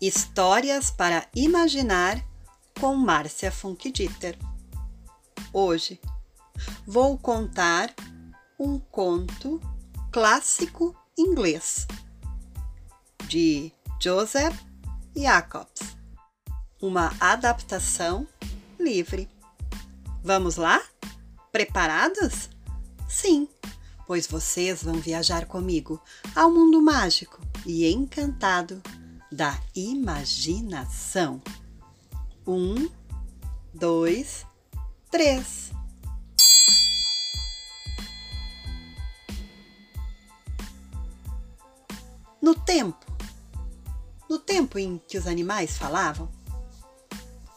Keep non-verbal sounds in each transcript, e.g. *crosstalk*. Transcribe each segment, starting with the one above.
Histórias para Imaginar com Márcia Funkdieter. Hoje vou contar um conto clássico inglês de Joseph Jacobs, uma adaptação livre. Vamos lá? Preparados? Sim, pois vocês vão viajar comigo ao mundo mágico e encantado da imaginação. Um, dois, três. No tempo, no tempo em que os animais falavam,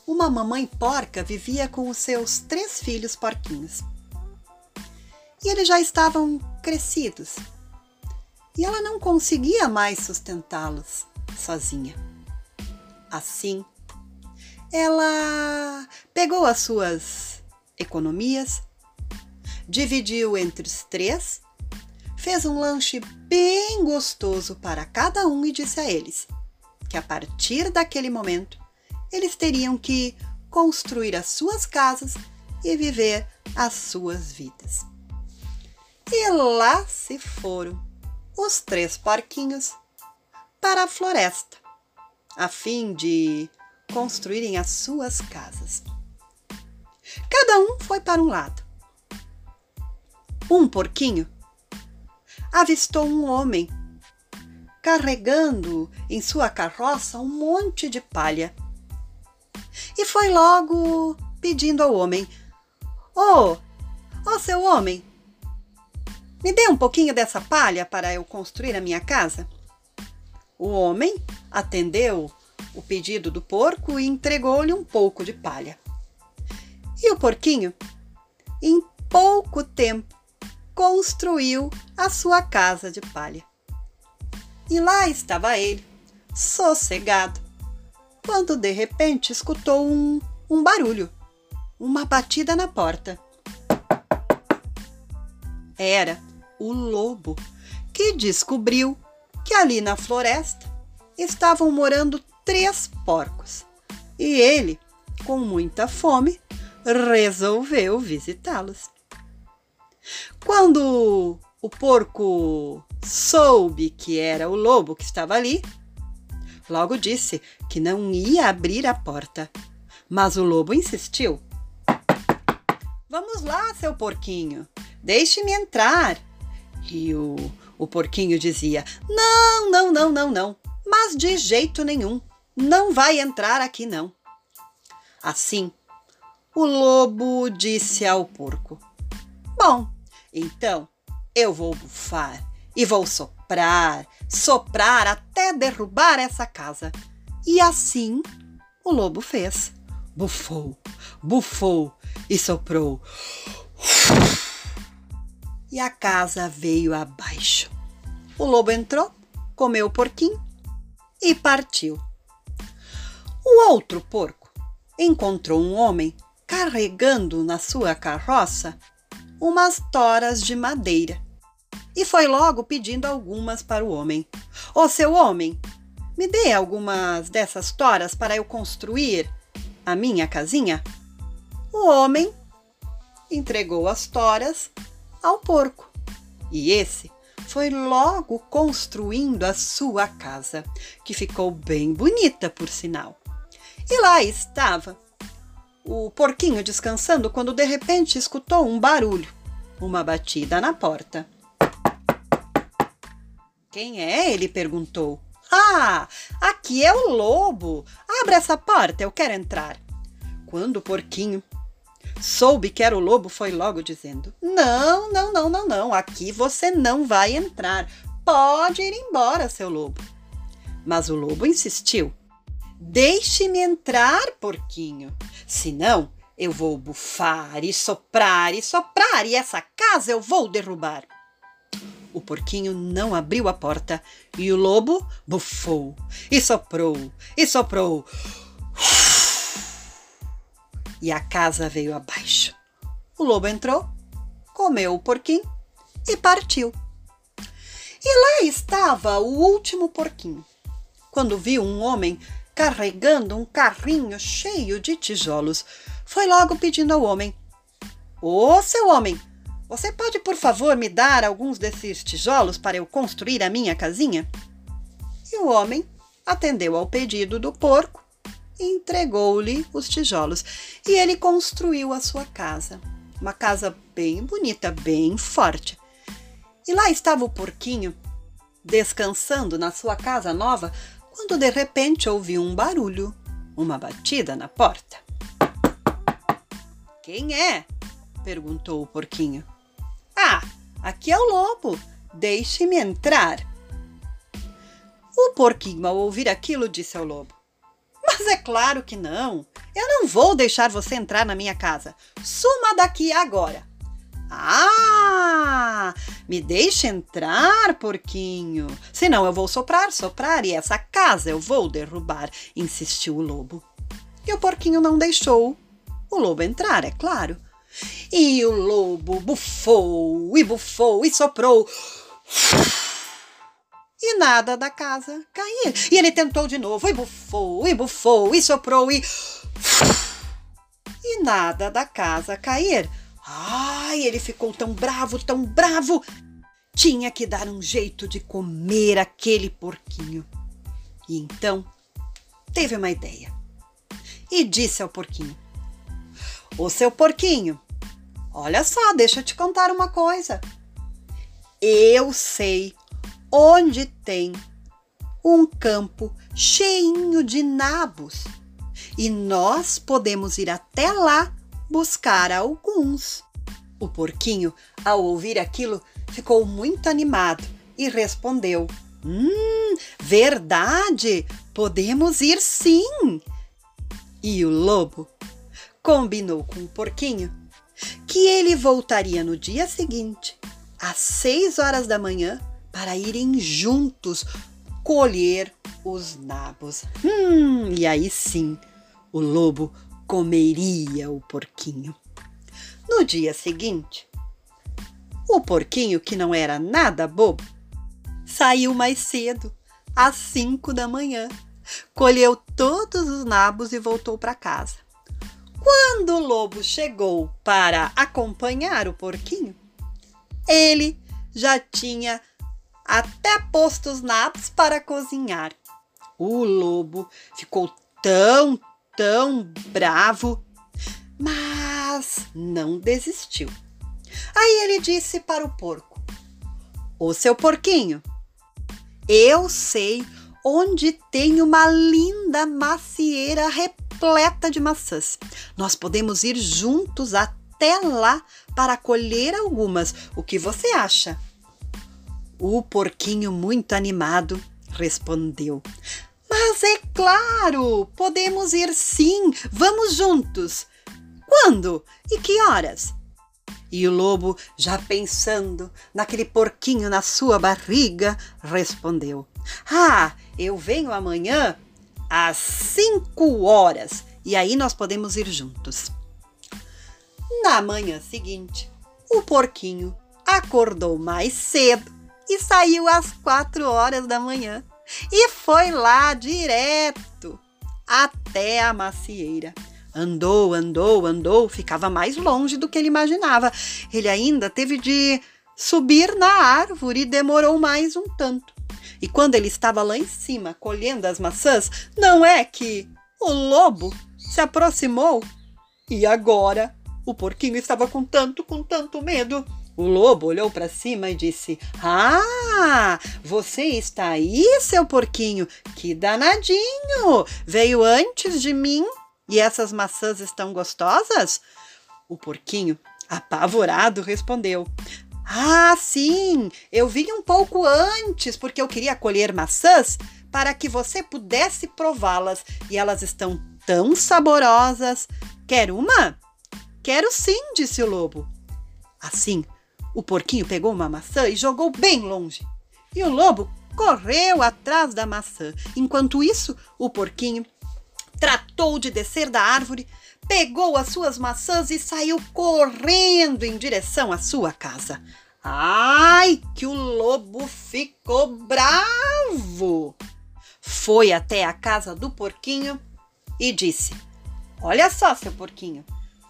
uma mamãe porca vivia com os seus três filhos porquinhos. E eles já estavam crescidos. E ela não conseguia mais sustentá-los sozinha. Assim, ela pegou as suas economias, dividiu entre os três, fez um lanche bem gostoso para cada um e disse a eles que a partir daquele momento eles teriam que construir as suas casas e viver as suas vidas. E lá se foram os três porquinhos para a floresta, a fim de construírem as suas casas. Cada um foi para um lado. Um porquinho avistou um homem carregando em sua carroça um monte de palha e foi logo pedindo ao homem: Ô, oh, oh, seu homem, me dê um pouquinho dessa palha para eu construir a minha casa. O homem atendeu o pedido do porco e entregou-lhe um pouco de palha. E o porquinho, em pouco tempo, construiu a sua casa de palha. E lá estava ele, sossegado, quando de repente escutou um, um barulho, uma batida na porta. Era o lobo que descobriu que ali na floresta estavam morando três porcos e ele, com muita fome, resolveu visitá-los. Quando o porco soube que era o lobo que estava ali, logo disse que não ia abrir a porta. Mas o lobo insistiu. Vamos lá, seu porquinho, deixe-me entrar. E o o porquinho dizia: Não, não, não, não, não, mas de jeito nenhum, não vai entrar aqui não. Assim, o lobo disse ao porco: Bom, então eu vou bufar e vou soprar, soprar até derrubar essa casa. E assim o lobo fez. Bufou, bufou e soprou e a casa veio abaixo. O lobo entrou, comeu o porquinho e partiu. O outro porco encontrou um homem carregando na sua carroça umas toras de madeira e foi logo pedindo algumas para o homem. Ô seu homem, me dê algumas dessas toras para eu construir a minha casinha? O homem entregou as toras ao porco. E esse foi logo construindo a sua casa, que ficou bem bonita, por sinal. E lá estava o porquinho descansando quando de repente escutou um barulho, uma batida na porta. Quem é? ele perguntou. Ah, aqui é o lobo. Abre essa porta, eu quero entrar. Quando o porquinho Soube que era o lobo, foi logo dizendo: Não, não, não, não, não, aqui você não vai entrar. Pode ir embora, seu lobo. Mas o lobo insistiu: Deixe-me entrar, porquinho, senão eu vou bufar e soprar e soprar e essa casa eu vou derrubar. O porquinho não abriu a porta e o lobo bufou e soprou e soprou e a casa veio abaixo. O lobo entrou, comeu o porquinho e partiu. E lá estava o último porquinho, quando viu um homem carregando um carrinho cheio de tijolos. Foi logo pedindo ao homem: Ô, oh, seu homem, você pode, por favor, me dar alguns desses tijolos para eu construir a minha casinha? E o homem atendeu ao pedido do porco entregou-lhe os tijolos. E ele construiu a sua casa. Uma casa bem bonita, bem forte. E lá estava o porquinho, descansando na sua casa nova, quando de repente ouviu um barulho, uma batida na porta. Quem é? perguntou o porquinho. Ah, aqui é o lobo. Deixe-me entrar. O porquinho, ao ouvir aquilo, disse ao lobo: Mas é claro que não. Eu não vou deixar você entrar na minha casa. Suma daqui agora. Ah! Me deixe entrar, porquinho. Senão eu vou soprar, soprar e essa casa eu vou derrubar, insistiu o lobo. E o porquinho não deixou o lobo entrar, é claro. E o lobo bufou e bufou e soprou. E nada da casa cair. E ele tentou de novo, e bufou, e bufou, e soprou, e. E nada da casa cair. Ai, ele ficou tão bravo, tão bravo. Tinha que dar um jeito de comer aquele porquinho. E então teve uma ideia. E disse ao porquinho: Ô seu porquinho, olha só, deixa eu te contar uma coisa. Eu sei onde tem um campo cheinho de nabos e nós podemos ir até lá buscar alguns. O porquinho, ao ouvir aquilo, ficou muito animado e respondeu: Hum, verdade, podemos ir sim. E o lobo combinou com o porquinho que ele voltaria no dia seguinte, às seis horas da manhã, para irem juntos colher os nabos. Hum, e aí sim, o lobo comeria o porquinho. No dia seguinte, o porquinho, que não era nada bobo, saiu mais cedo, às cinco da manhã, colheu todos os nabos e voltou para casa. Quando o lobo chegou para acompanhar o porquinho, ele já tinha até posto os nabos para cozinhar. O lobo ficou tão, tão bravo, mas não desistiu. Aí ele disse para o porco: Ô seu porquinho, eu sei onde tem uma linda macieira repleta de maçãs. Nós podemos ir juntos até lá para colher algumas. O que você acha? O porquinho, muito animado, respondeu: mas é claro, podemos ir sim, vamos juntos. Quando e que horas? E o lobo, já pensando naquele porquinho na sua barriga, respondeu: Ah, eu venho amanhã às cinco horas e aí nós podemos ir juntos. Na manhã seguinte, o porquinho acordou mais cedo e saiu às quatro horas da manhã e foi lá direto até a macieira. Andou, andou, andou, ficava mais longe do que ele imaginava. Ele ainda teve de subir na árvore e demorou mais um tanto. E quando ele estava lá em cima colhendo as maçãs, não é que o lobo se aproximou e agora o porquinho estava com tanto, com tanto medo o lobo olhou para cima e disse: Ah, você está aí, seu porquinho? Que danadinho! Veio antes de mim e essas maçãs estão gostosas? O porquinho, apavorado, respondeu: Ah, sim, eu vim um pouco antes porque eu queria colher maçãs para que você pudesse prová-las e elas estão tão saborosas. Quer uma? Quero sim, disse o lobo. Assim, o porquinho pegou uma maçã e jogou bem longe. E o lobo correu atrás da maçã. Enquanto isso, o porquinho tratou de descer da árvore, pegou as suas maçãs e saiu correndo em direção à sua casa. Ai, que o lobo ficou bravo! foi até a casa do porquinho e disse: Olha só, seu porquinho,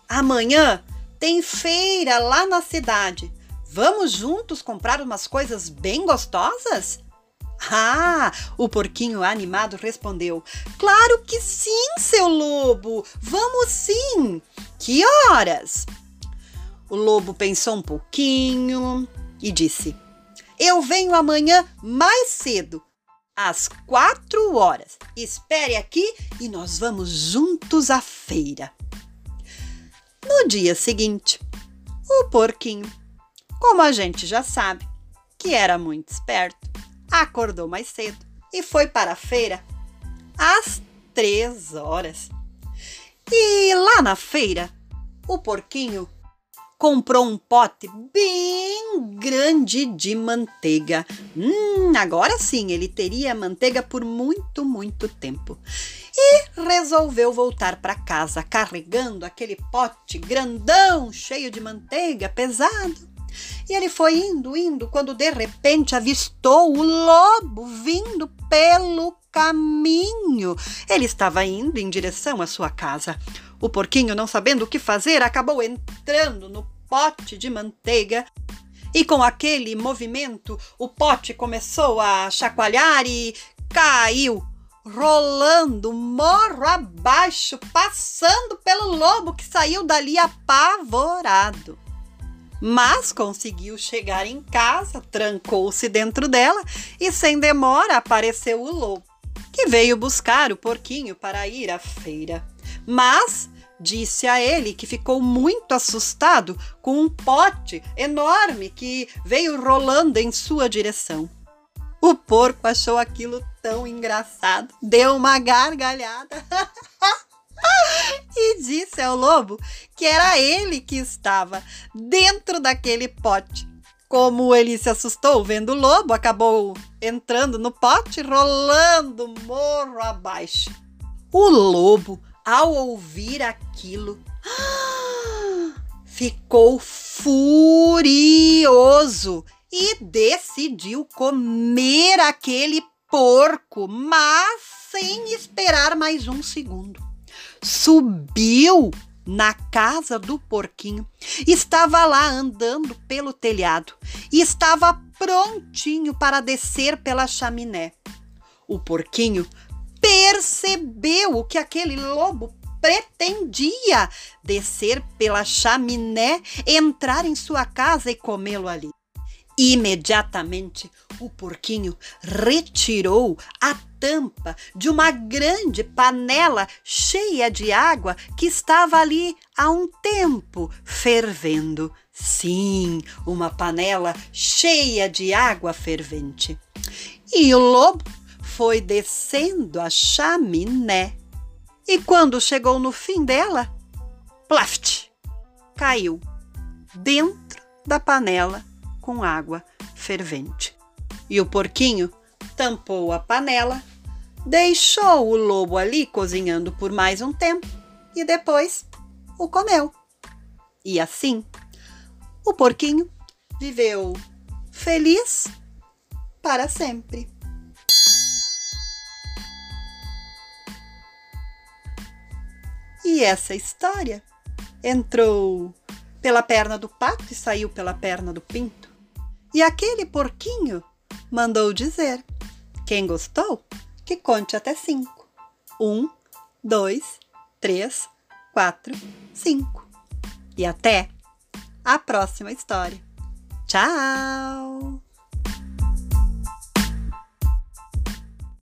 amanhã tem feira lá na cidade. Vamos juntos comprar umas coisas bem gostosas? Ah, o porquinho animado respondeu: Claro que sim, seu lobo! Vamos sim! Que horas? O lobo pensou um pouquinho e disse: Eu venho amanhã mais cedo, às quatro horas. Espere aqui e nós vamos juntos à feira. No dia seguinte, o porquinho, como a gente já sabe, que era muito esperto, acordou mais cedo e foi para a feira às três horas. E lá na feira, o porquinho comprou um pote bem grande de manteiga. Hum, agora sim, ele teria manteiga por muito, muito tempo. E resolveu voltar para casa carregando aquele pote grandão, cheio de manteiga, pesado. E ele foi indo, indo, quando de repente avistou o lobo vindo pelo caminho. Ele estava indo em direção à sua casa. O porquinho, não sabendo o que fazer, acabou entrando no pote de manteiga. E com aquele movimento, o pote começou a chacoalhar e caiu, rolando morro abaixo, passando pelo lobo que saiu dali apavorado mas conseguiu chegar em casa, trancou-se dentro dela e, sem demora, apareceu o lobo, que veio buscar o porquinho para ir à feira. Mas disse a ele que ficou muito assustado com um pote enorme que veio rolando em sua direção. O porco achou aquilo tão engraçado, deu uma gargalhada. *laughs* e disse ao lobo que era ele que estava dentro daquele pote. Como ele se assustou vendo o lobo, acabou entrando no pote, rolando morro abaixo. O lobo, ao ouvir aquilo, *gasps* ficou furioso e decidiu comer aquele porco, mas sem esperar mais um segundo subiu na casa do porquinho. Estava lá andando pelo telhado e estava prontinho para descer pela chaminé. O porquinho percebeu o que aquele lobo pretendia: descer pela chaminé, entrar em sua casa e comê-lo ali. Imediatamente, o porquinho retirou a tampa de uma grande panela cheia de água que estava ali há um tempo fervendo. Sim, uma panela cheia de água fervente. E o lobo foi descendo a chaminé. E quando chegou no fim dela, plaft, caiu dentro da panela com água fervente. E o porquinho tampou a panela, deixou o lobo ali cozinhando por mais um tempo e depois o comeu. E assim, o porquinho viveu feliz para sempre. E essa história entrou pela perna do pato e saiu pela perna do pinto. E aquele porquinho mandou dizer: Quem gostou, que conte até cinco. Um, dois, três, quatro, cinco. E até a próxima história. Tchau!